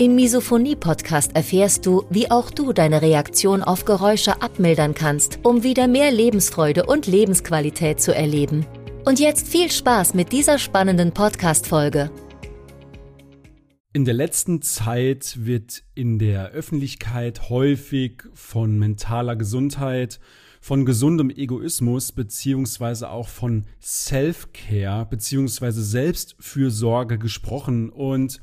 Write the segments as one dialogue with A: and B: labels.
A: Im Misophonie-Podcast erfährst du, wie auch du deine Reaktion auf Geräusche abmildern kannst, um wieder mehr Lebensfreude und Lebensqualität zu erleben. Und jetzt viel Spaß mit dieser spannenden Podcast-Folge.
B: In der letzten Zeit wird in der Öffentlichkeit häufig von mentaler Gesundheit, von gesundem Egoismus beziehungsweise auch von Self-Care beziehungsweise Selbstfürsorge gesprochen und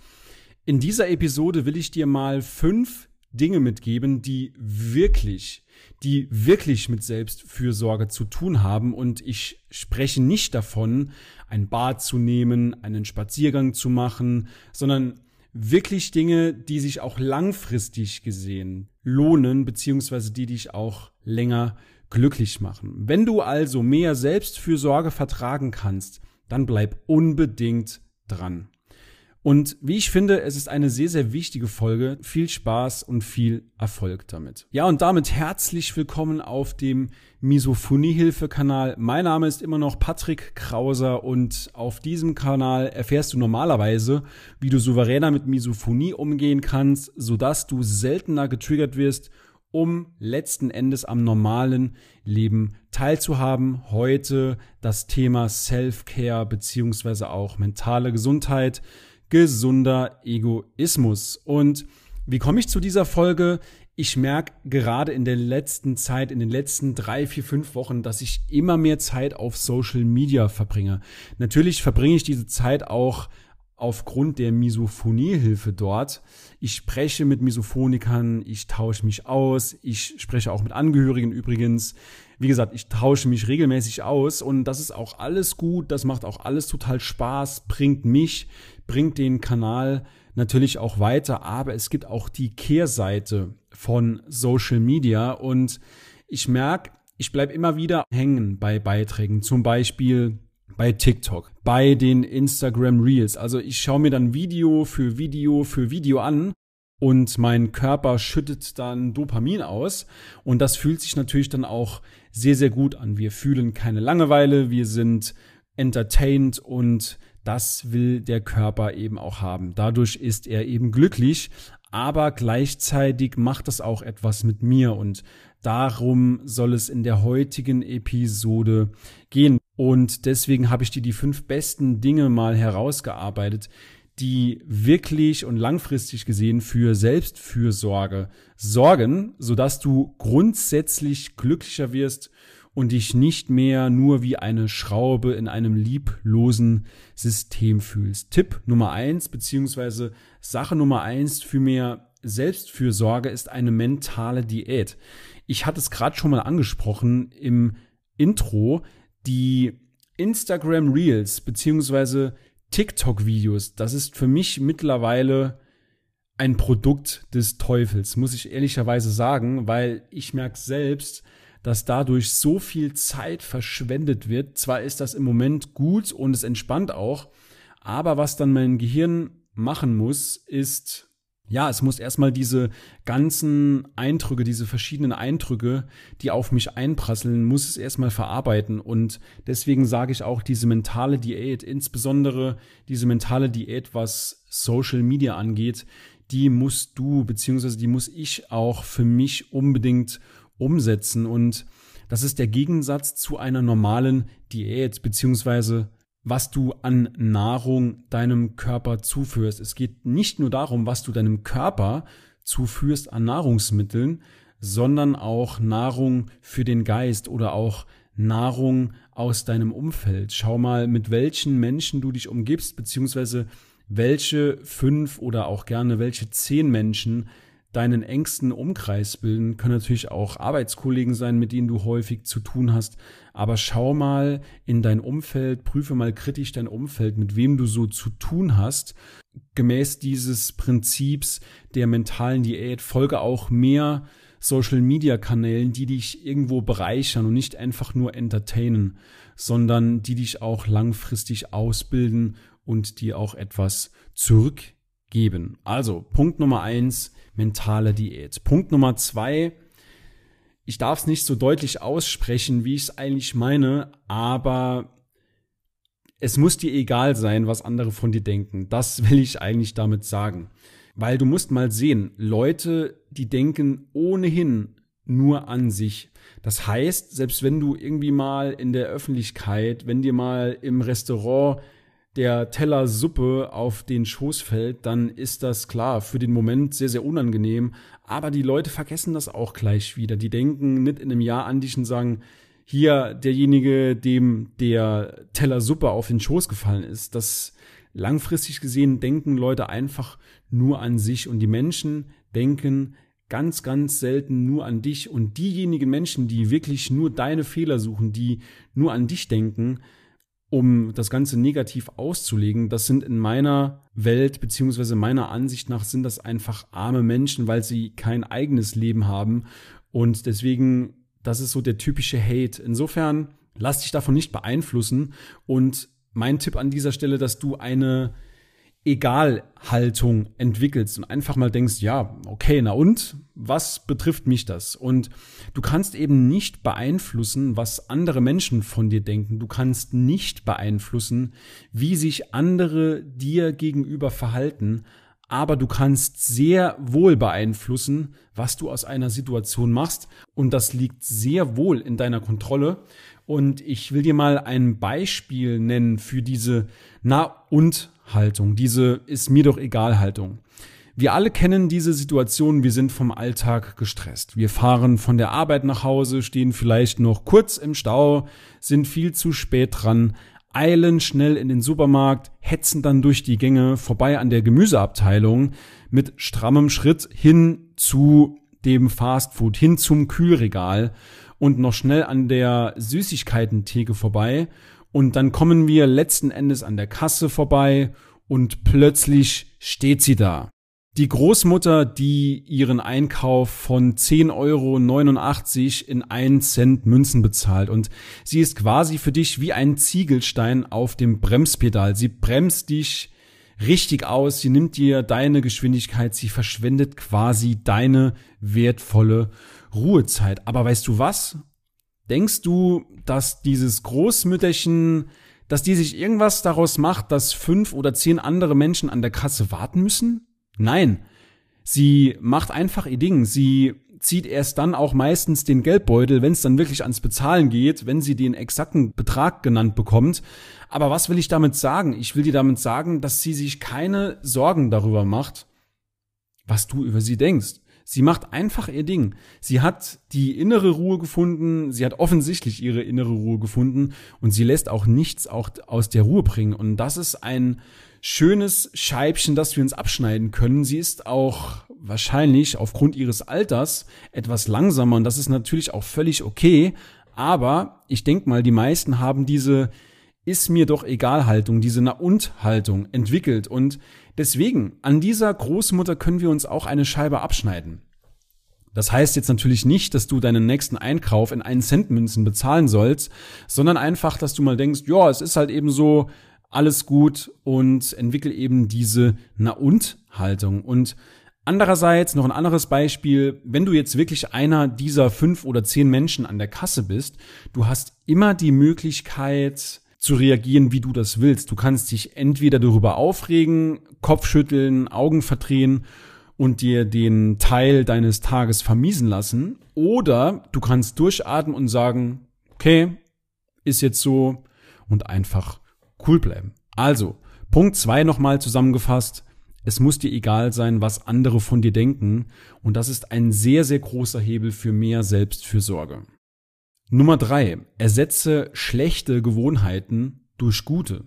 B: in dieser Episode will ich dir mal fünf Dinge mitgeben, die wirklich, die wirklich mit Selbstfürsorge zu tun haben. Und ich spreche nicht davon, ein Bad zu nehmen, einen Spaziergang zu machen, sondern wirklich Dinge, die sich auch langfristig gesehen lohnen, beziehungsweise die dich auch länger glücklich machen. Wenn du also mehr Selbstfürsorge vertragen kannst, dann bleib unbedingt dran. Und wie ich finde, es ist eine sehr, sehr wichtige Folge. Viel Spaß und viel Erfolg damit. Ja, und damit herzlich willkommen auf dem Misophonie-Hilfe-Kanal. Mein Name ist immer noch Patrick Krauser und auf diesem Kanal erfährst du normalerweise, wie du souveräner mit Misophonie umgehen kannst, sodass du seltener getriggert wirst um letzten Endes am normalen Leben teilzuhaben. Heute das Thema Self-Care beziehungsweise auch mentale Gesundheit gesunder Egoismus. Und wie komme ich zu dieser Folge? Ich merke gerade in der letzten Zeit, in den letzten drei, vier, fünf Wochen, dass ich immer mehr Zeit auf Social Media verbringe. Natürlich verbringe ich diese Zeit auch aufgrund der Misophoniehilfe dort. Ich spreche mit Misophonikern, ich tausche mich aus, ich spreche auch mit Angehörigen übrigens. Wie gesagt, ich tausche mich regelmäßig aus und das ist auch alles gut, das macht auch alles total Spaß, bringt mich, bringt den Kanal natürlich auch weiter, aber es gibt auch die Kehrseite von Social Media und ich merke, ich bleibe immer wieder hängen bei Beiträgen, zum Beispiel bei TikTok, bei den Instagram Reels. Also ich schaue mir dann Video für Video für Video an und mein Körper schüttet dann Dopamin aus und das fühlt sich natürlich dann auch sehr, sehr gut an. Wir fühlen keine Langeweile, wir sind entertained und das will der Körper eben auch haben. Dadurch ist er eben glücklich, aber gleichzeitig macht das auch etwas mit mir und darum soll es in der heutigen Episode gehen. Und deswegen habe ich dir die fünf besten Dinge mal herausgearbeitet, die wirklich und langfristig gesehen für Selbstfürsorge sorgen, sodass du grundsätzlich glücklicher wirst und dich nicht mehr nur wie eine Schraube in einem lieblosen System fühlst. Tipp Nummer eins, beziehungsweise Sache Nummer eins für mehr Selbstfürsorge ist eine mentale Diät. Ich hatte es gerade schon mal angesprochen im Intro, die Instagram Reels, beziehungsweise TikTok-Videos, das ist für mich mittlerweile ein Produkt des Teufels, muss ich ehrlicherweise sagen, weil ich merke selbst, dass dadurch so viel Zeit verschwendet wird. Zwar ist das im Moment gut und es entspannt auch, aber was dann mein Gehirn machen muss, ist, ja, es muss erstmal diese ganzen Eindrücke, diese verschiedenen Eindrücke, die auf mich einprasseln, muss es erstmal verarbeiten. Und deswegen sage ich auch, diese mentale Diät, insbesondere diese mentale Diät, was Social Media angeht, die musst du, beziehungsweise die muss ich auch für mich unbedingt umsetzen. Und das ist der Gegensatz zu einer normalen Diät, beziehungsweise was du an Nahrung deinem Körper zuführst. Es geht nicht nur darum, was du deinem Körper zuführst an Nahrungsmitteln, sondern auch Nahrung für den Geist oder auch Nahrung aus deinem Umfeld. Schau mal, mit welchen Menschen du dich umgibst, beziehungsweise welche fünf oder auch gerne welche zehn Menschen deinen engsten Umkreis bilden, können natürlich auch Arbeitskollegen sein, mit denen du häufig zu tun hast. Aber schau mal in dein Umfeld, prüfe mal kritisch dein Umfeld, mit wem du so zu tun hast. Gemäß dieses Prinzips der mentalen Diät folge auch mehr Social Media Kanälen, die dich irgendwo bereichern und nicht einfach nur entertainen, sondern die dich auch langfristig ausbilden und dir auch etwas zurückgeben. Also Punkt Nummer eins, mentale Diät. Punkt Nummer zwei, ich darf es nicht so deutlich aussprechen, wie ich es eigentlich meine, aber es muss dir egal sein, was andere von dir denken. Das will ich eigentlich damit sagen. Weil du musst mal sehen, Leute, die denken ohnehin nur an sich. Das heißt, selbst wenn du irgendwie mal in der Öffentlichkeit, wenn dir mal im Restaurant der Teller Suppe auf den Schoß fällt, dann ist das klar für den Moment sehr, sehr unangenehm. Aber die Leute vergessen das auch gleich wieder. Die denken nicht in einem Jahr an dich und sagen, hier derjenige, dem der Teller Suppe auf den Schoß gefallen ist. Das langfristig gesehen denken Leute einfach nur an sich und die Menschen denken ganz, ganz selten nur an dich und diejenigen Menschen, die wirklich nur deine Fehler suchen, die nur an dich denken, um das Ganze negativ auszulegen, das sind in meiner Welt beziehungsweise meiner Ansicht nach sind das einfach arme Menschen, weil sie kein eigenes Leben haben und deswegen, das ist so der typische Hate. Insofern lass dich davon nicht beeinflussen und mein Tipp an dieser Stelle, dass du eine Egalhaltung entwickelst und einfach mal denkst, ja, okay, na und, was betrifft mich das? Und du kannst eben nicht beeinflussen, was andere Menschen von dir denken. Du kannst nicht beeinflussen, wie sich andere dir gegenüber verhalten. Aber du kannst sehr wohl beeinflussen, was du aus einer Situation machst. Und das liegt sehr wohl in deiner Kontrolle. Und ich will dir mal ein Beispiel nennen für diese Na und Haltung, diese ist mir doch egal Haltung. Wir alle kennen diese Situation, wir sind vom Alltag gestresst. Wir fahren von der Arbeit nach Hause, stehen vielleicht noch kurz im Stau, sind viel zu spät dran, eilen schnell in den Supermarkt, hetzen dann durch die Gänge vorbei an der Gemüseabteilung mit strammem Schritt hin zu dem Fastfood, hin zum Kühlregal und noch schnell an der Süßigkeitentheke vorbei und dann kommen wir letzten Endes an der Kasse vorbei und plötzlich steht sie da. Die Großmutter, die ihren Einkauf von 10,89 Euro in 1 Cent Münzen bezahlt. Und sie ist quasi für dich wie ein Ziegelstein auf dem Bremspedal. Sie bremst dich richtig aus, sie nimmt dir deine Geschwindigkeit, sie verschwendet quasi deine wertvolle Ruhezeit. Aber weißt du was? Denkst du, dass dieses Großmütterchen, dass die sich irgendwas daraus macht, dass fünf oder zehn andere Menschen an der Kasse warten müssen? Nein. Sie macht einfach ihr Ding. Sie zieht erst dann auch meistens den Geldbeutel, wenn es dann wirklich ans Bezahlen geht, wenn sie den exakten Betrag genannt bekommt. Aber was will ich damit sagen? Ich will dir damit sagen, dass sie sich keine Sorgen darüber macht, was du über sie denkst. Sie macht einfach ihr Ding. Sie hat die innere Ruhe gefunden, sie hat offensichtlich ihre innere Ruhe gefunden und sie lässt auch nichts auch aus der Ruhe bringen. Und das ist ein schönes Scheibchen, das wir uns abschneiden können. Sie ist auch wahrscheinlich aufgrund ihres Alters etwas langsamer und das ist natürlich auch völlig okay. Aber ich denke mal, die meisten haben diese ist mir doch egal Haltung, diese Na und Haltung entwickelt und deswegen an dieser Großmutter können wir uns auch eine Scheibe abschneiden. Das heißt jetzt natürlich nicht, dass du deinen nächsten Einkauf in einen Cent Münzen bezahlen sollst, sondern einfach, dass du mal denkst, ja, es ist halt eben so, alles gut und entwickel eben diese Na und Haltung und Andererseits noch ein anderes Beispiel, wenn du jetzt wirklich einer dieser fünf oder zehn Menschen an der Kasse bist, du hast immer die Möglichkeit, zu reagieren, wie du das willst. Du kannst dich entweder darüber aufregen, Kopfschütteln, Augen verdrehen und dir den Teil deines Tages vermiesen lassen, oder du kannst durchatmen und sagen, okay, ist jetzt so und einfach cool bleiben. Also, Punkt zwei nochmal zusammengefasst. Es muss dir egal sein, was andere von dir denken. Und das ist ein sehr, sehr großer Hebel für mehr Selbstfürsorge. Nummer drei: Ersetze schlechte Gewohnheiten durch gute.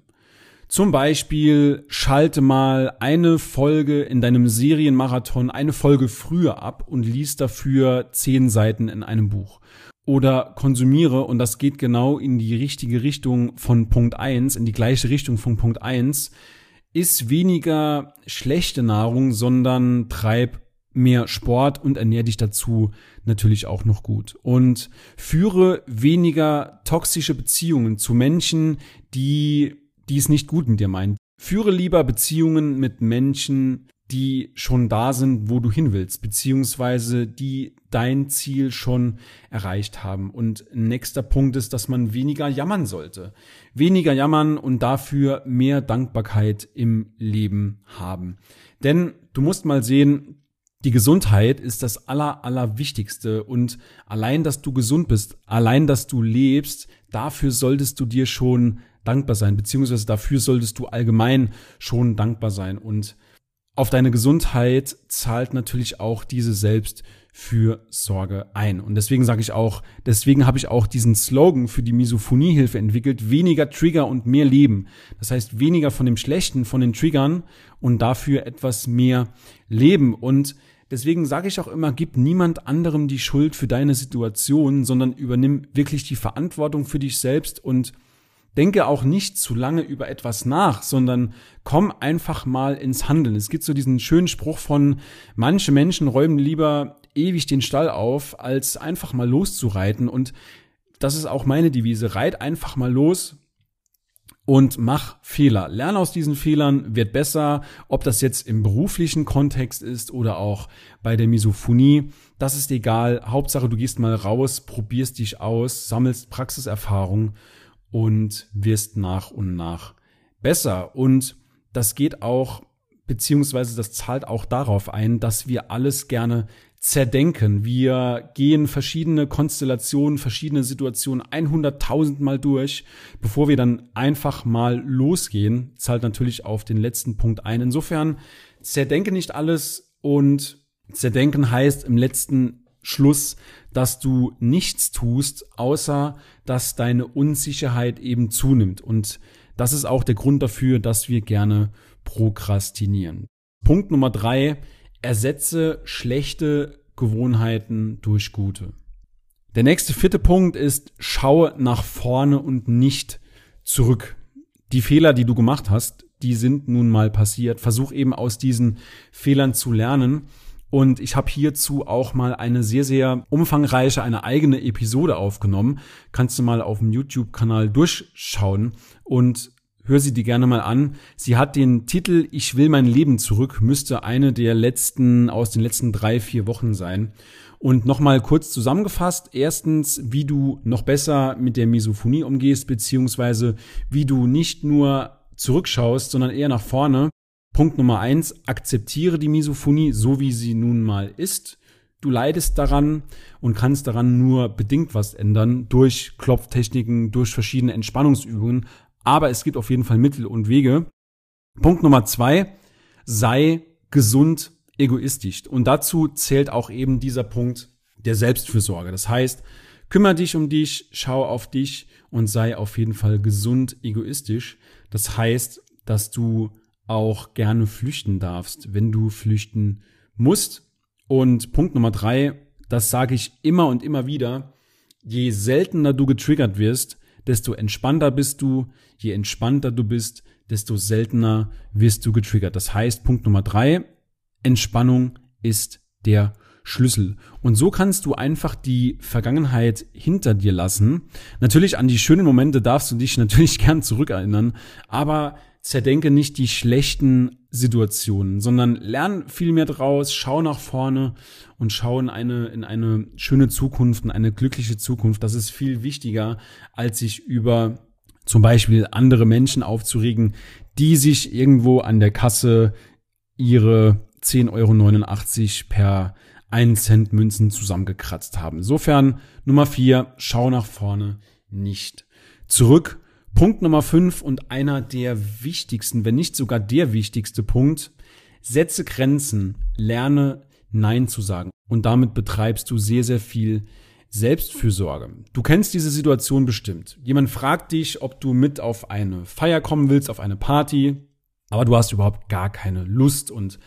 B: Zum Beispiel schalte mal eine Folge in deinem Serienmarathon eine Folge früher ab und lies dafür zehn Seiten in einem Buch. Oder konsumiere, und das geht genau in die richtige Richtung von Punkt eins, in die gleiche Richtung von Punkt eins, ist weniger schlechte Nahrung, sondern treib mehr Sport und ernähr dich dazu natürlich auch noch gut. Und führe weniger toxische Beziehungen zu Menschen, die, die es nicht gut mit dir meinen. Führe lieber Beziehungen mit Menschen, die schon da sind, wo du hin willst, beziehungsweise die dein Ziel schon erreicht haben. Und nächster Punkt ist, dass man weniger jammern sollte. Weniger jammern und dafür mehr Dankbarkeit im Leben haben. Denn du musst mal sehen, die Gesundheit ist das aller, aller Wichtigste und allein, dass du gesund bist, allein, dass du lebst, dafür solltest du dir schon dankbar sein, beziehungsweise dafür solltest du allgemein schon dankbar sein und auf deine Gesundheit zahlt natürlich auch diese Selbstfürsorge ein. Und deswegen sage ich auch, deswegen habe ich auch diesen Slogan für die Misophoniehilfe entwickelt, weniger Trigger und mehr Leben. Das heißt, weniger von dem Schlechten, von den Triggern und dafür etwas mehr Leben. Und Deswegen sage ich auch immer, gib niemand anderem die Schuld für deine Situation, sondern übernimm wirklich die Verantwortung für dich selbst und denke auch nicht zu lange über etwas nach, sondern komm einfach mal ins Handeln. Es gibt so diesen schönen Spruch von, manche Menschen räumen lieber ewig den Stall auf, als einfach mal loszureiten. Und das ist auch meine Devise. Reit einfach mal los, und mach Fehler. Lern aus diesen Fehlern, wird besser, ob das jetzt im beruflichen Kontext ist oder auch bei der Misophonie. Das ist egal. Hauptsache, du gehst mal raus, probierst dich aus, sammelst Praxiserfahrung und wirst nach und nach besser. Und das geht auch, beziehungsweise das zahlt auch darauf ein, dass wir alles gerne zerdenken. Wir gehen verschiedene Konstellationen, verschiedene Situationen 100.000 Mal durch, bevor wir dann einfach mal losgehen. Zahlt natürlich auf den letzten Punkt ein. Insofern zerdenke nicht alles und zerdenken heißt im letzten Schluss, dass du nichts tust, außer dass deine Unsicherheit eben zunimmt. Und das ist auch der Grund dafür, dass wir gerne prokrastinieren. Punkt Nummer drei Ersetze schlechte Gewohnheiten durch gute. Der nächste vierte Punkt ist, schaue nach vorne und nicht zurück. Die Fehler, die du gemacht hast, die sind nun mal passiert. Versuch eben aus diesen Fehlern zu lernen. Und ich habe hierzu auch mal eine sehr, sehr umfangreiche, eine eigene Episode aufgenommen. Kannst du mal auf dem YouTube-Kanal durchschauen und hör sie dir gerne mal an. Sie hat den Titel Ich will mein Leben zurück, müsste eine der letzten, aus den letzten drei, vier Wochen sein. Und nochmal kurz zusammengefasst. Erstens, wie du noch besser mit der Misophonie umgehst, beziehungsweise wie du nicht nur zurückschaust, sondern eher nach vorne. Punkt Nummer eins, akzeptiere die Misophonie so, wie sie nun mal ist. Du leidest daran und kannst daran nur bedingt was ändern durch Klopftechniken, durch verschiedene Entspannungsübungen, aber es gibt auf jeden Fall Mittel und Wege. Punkt Nummer zwei, sei gesund egoistisch. Und dazu zählt auch eben dieser Punkt der Selbstfürsorge. Das heißt, kümmere dich um dich, schau auf dich und sei auf jeden Fall gesund egoistisch. Das heißt, dass du auch gerne flüchten darfst, wenn du flüchten musst. Und Punkt Nummer drei, das sage ich immer und immer wieder, je seltener du getriggert wirst, desto entspannter bist du. Je entspannter du bist, desto seltener wirst du getriggert. Das heißt, Punkt Nummer drei, Entspannung ist der Schlüssel. Und so kannst du einfach die Vergangenheit hinter dir lassen. Natürlich an die schönen Momente darfst du dich natürlich gern zurückerinnern, aber zerdenke nicht die schlechten Situationen, sondern lern viel mehr draus, schau nach vorne und schau in eine, in eine schöne Zukunft, in eine glückliche Zukunft. Das ist viel wichtiger, als sich über zum Beispiel andere Menschen aufzuregen, die sich irgendwo an der Kasse ihre 10,89 Euro per 1 Cent Münzen zusammengekratzt haben. Insofern Nummer vier, schau nach vorne, nicht zurück. Punkt Nummer fünf und einer der wichtigsten, wenn nicht sogar der wichtigste Punkt, setze Grenzen, lerne Nein zu sagen. Und damit betreibst du sehr, sehr viel Selbstfürsorge. Du kennst diese Situation bestimmt. Jemand fragt dich, ob du mit auf eine Feier kommen willst, auf eine Party, aber du hast überhaupt gar keine Lust und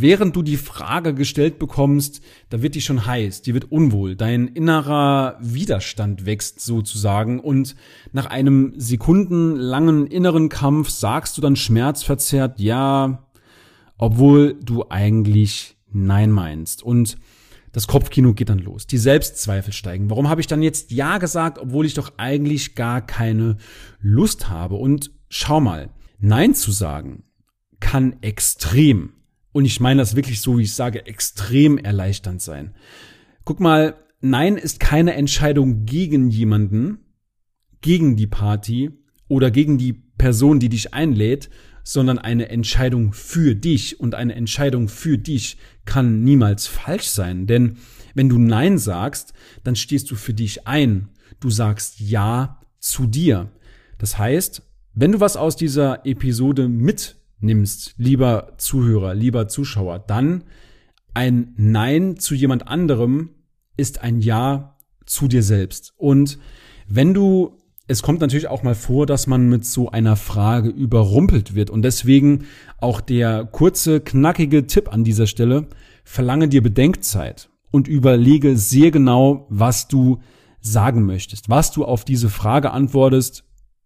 B: während du die Frage gestellt bekommst, da wird die schon heiß, die wird unwohl, dein innerer Widerstand wächst sozusagen und nach einem sekundenlangen inneren Kampf sagst du dann schmerzverzerrt ja, obwohl du eigentlich nein meinst und das Kopfkino geht dann los. Die Selbstzweifel steigen. Warum habe ich dann jetzt Ja gesagt, obwohl ich doch eigentlich gar keine Lust habe? Und schau mal, Nein zu sagen kann extrem, und ich meine das wirklich so, wie ich sage, extrem erleichternd sein. Guck mal, Nein ist keine Entscheidung gegen jemanden, gegen die Party oder gegen die Person, die dich einlädt, sondern eine Entscheidung für dich. Und eine Entscheidung für dich kann niemals falsch sein. Denn wenn du Nein sagst, dann stehst du für dich ein. Du sagst Ja zu dir. Das heißt, wenn du was aus dieser Episode mitnimmst, lieber Zuhörer, lieber Zuschauer, dann ein Nein zu jemand anderem ist ein Ja zu dir selbst. Und wenn du es kommt natürlich auch mal vor, dass man mit so einer Frage überrumpelt wird. Und deswegen auch der kurze, knackige Tipp an dieser Stelle. Verlange dir Bedenkzeit und überlege sehr genau, was du sagen möchtest. Was du auf diese Frage antwortest,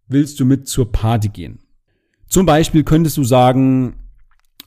B: willst du mit zur Party gehen? Zum Beispiel könntest du sagen,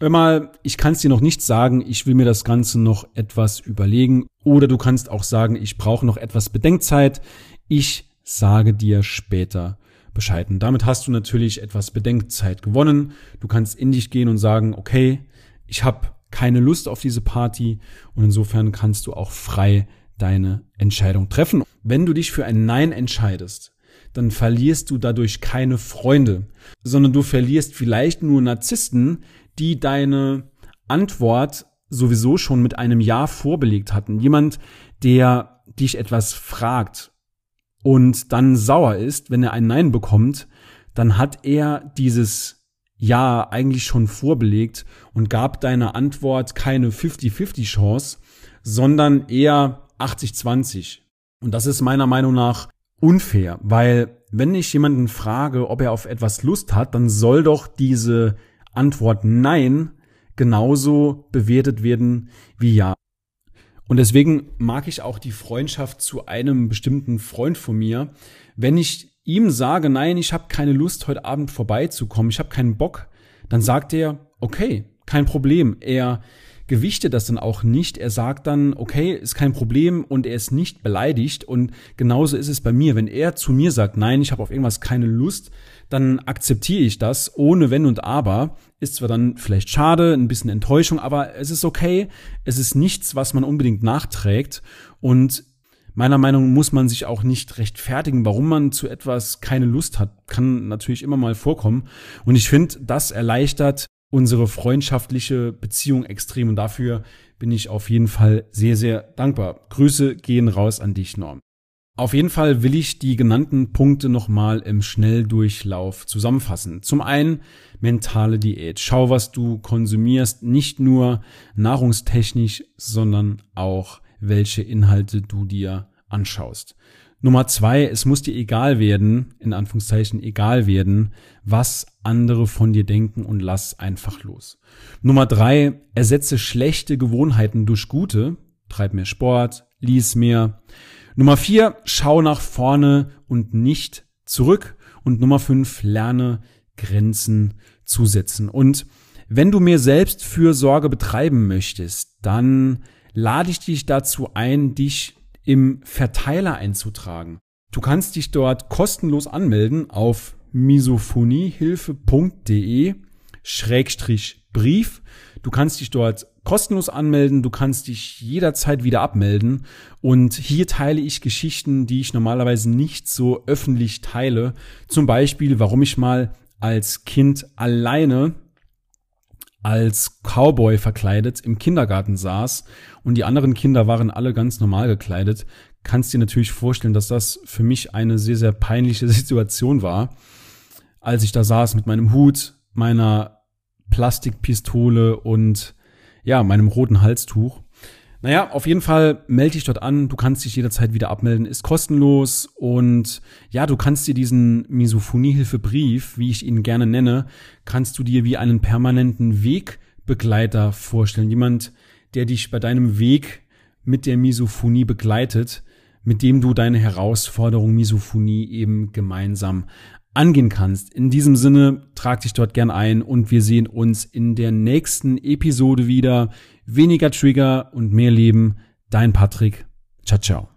B: hör mal, ich kann es dir noch nicht sagen, ich will mir das Ganze noch etwas überlegen. Oder du kannst auch sagen, ich brauche noch etwas Bedenkzeit. Ich sage dir später Bescheid. Und damit hast du natürlich etwas Bedenkzeit gewonnen. Du kannst in dich gehen und sagen, okay, ich habe keine Lust auf diese Party und insofern kannst du auch frei deine Entscheidung treffen. Wenn du dich für ein Nein entscheidest, dann verlierst du dadurch keine Freunde, sondern du verlierst vielleicht nur Narzissten, die deine Antwort sowieso schon mit einem Ja vorbelegt hatten. Jemand, der dich etwas fragt und dann sauer ist, wenn er ein Nein bekommt, dann hat er dieses Ja eigentlich schon vorbelegt und gab deiner Antwort keine 50-50 Chance, sondern eher 80-20. Und das ist meiner Meinung nach unfair, weil wenn ich jemanden frage, ob er auf etwas Lust hat, dann soll doch diese Antwort Nein genauso bewertet werden wie Ja. Und deswegen mag ich auch die Freundschaft zu einem bestimmten Freund von mir. Wenn ich ihm sage, nein, ich habe keine Lust, heute Abend vorbeizukommen, ich habe keinen Bock, dann sagt er, okay, kein Problem. Er gewichtet das dann auch nicht. Er sagt dann, okay, ist kein Problem und er ist nicht beleidigt. Und genauso ist es bei mir. Wenn er zu mir sagt, nein, ich habe auf irgendwas keine Lust, dann akzeptiere ich das ohne Wenn und Aber. Ist zwar dann vielleicht schade, ein bisschen Enttäuschung, aber es ist okay. Es ist nichts, was man unbedingt nachträgt. Und meiner Meinung nach muss man sich auch nicht rechtfertigen, warum man zu etwas keine Lust hat. Kann natürlich immer mal vorkommen. Und ich finde, das erleichtert unsere freundschaftliche Beziehung extrem. Und dafür bin ich auf jeden Fall sehr, sehr dankbar. Grüße gehen raus an dich, Norm. Auf jeden Fall will ich die genannten Punkte nochmal im Schnelldurchlauf zusammenfassen. Zum einen mentale Diät. Schau, was du konsumierst, nicht nur nahrungstechnisch, sondern auch welche Inhalte du dir anschaust. Nummer zwei, es muss dir egal werden, in Anführungszeichen egal werden, was andere von dir denken und lass einfach los. Nummer drei, ersetze schlechte Gewohnheiten durch gute, treib mehr Sport, lies mehr. Nummer vier, schau nach vorne und nicht zurück. Und Nummer fünf, lerne Grenzen zu setzen. Und wenn du mir selbst Fürsorge betreiben möchtest, dann lade ich dich dazu ein, dich im Verteiler einzutragen. Du kannst dich dort kostenlos anmelden auf misophoniehilfe.de Schrägstrich Brief. Du kannst dich dort kostenlos anmelden, du kannst dich jederzeit wieder abmelden und hier teile ich Geschichten, die ich normalerweise nicht so öffentlich teile. Zum Beispiel, warum ich mal als Kind alleine als Cowboy verkleidet im Kindergarten saß und die anderen Kinder waren alle ganz normal gekleidet, kannst dir natürlich vorstellen, dass das für mich eine sehr, sehr peinliche Situation war, als ich da saß mit meinem Hut, meiner Plastikpistole und ja, meinem roten Halstuch. Naja, auf jeden Fall melde dich dort an. Du kannst dich jederzeit wieder abmelden, ist kostenlos und ja, du kannst dir diesen Misophonie-Hilfebrief, wie ich ihn gerne nenne, kannst du dir wie einen permanenten Wegbegleiter vorstellen. Jemand, der dich bei deinem Weg mit der Misophonie begleitet, mit dem du deine Herausforderung Misophonie eben gemeinsam angehen kannst. In diesem Sinne, trag dich dort gern ein und wir sehen uns in der nächsten Episode wieder. Weniger Trigger und mehr Leben. Dein Patrick. Ciao, ciao.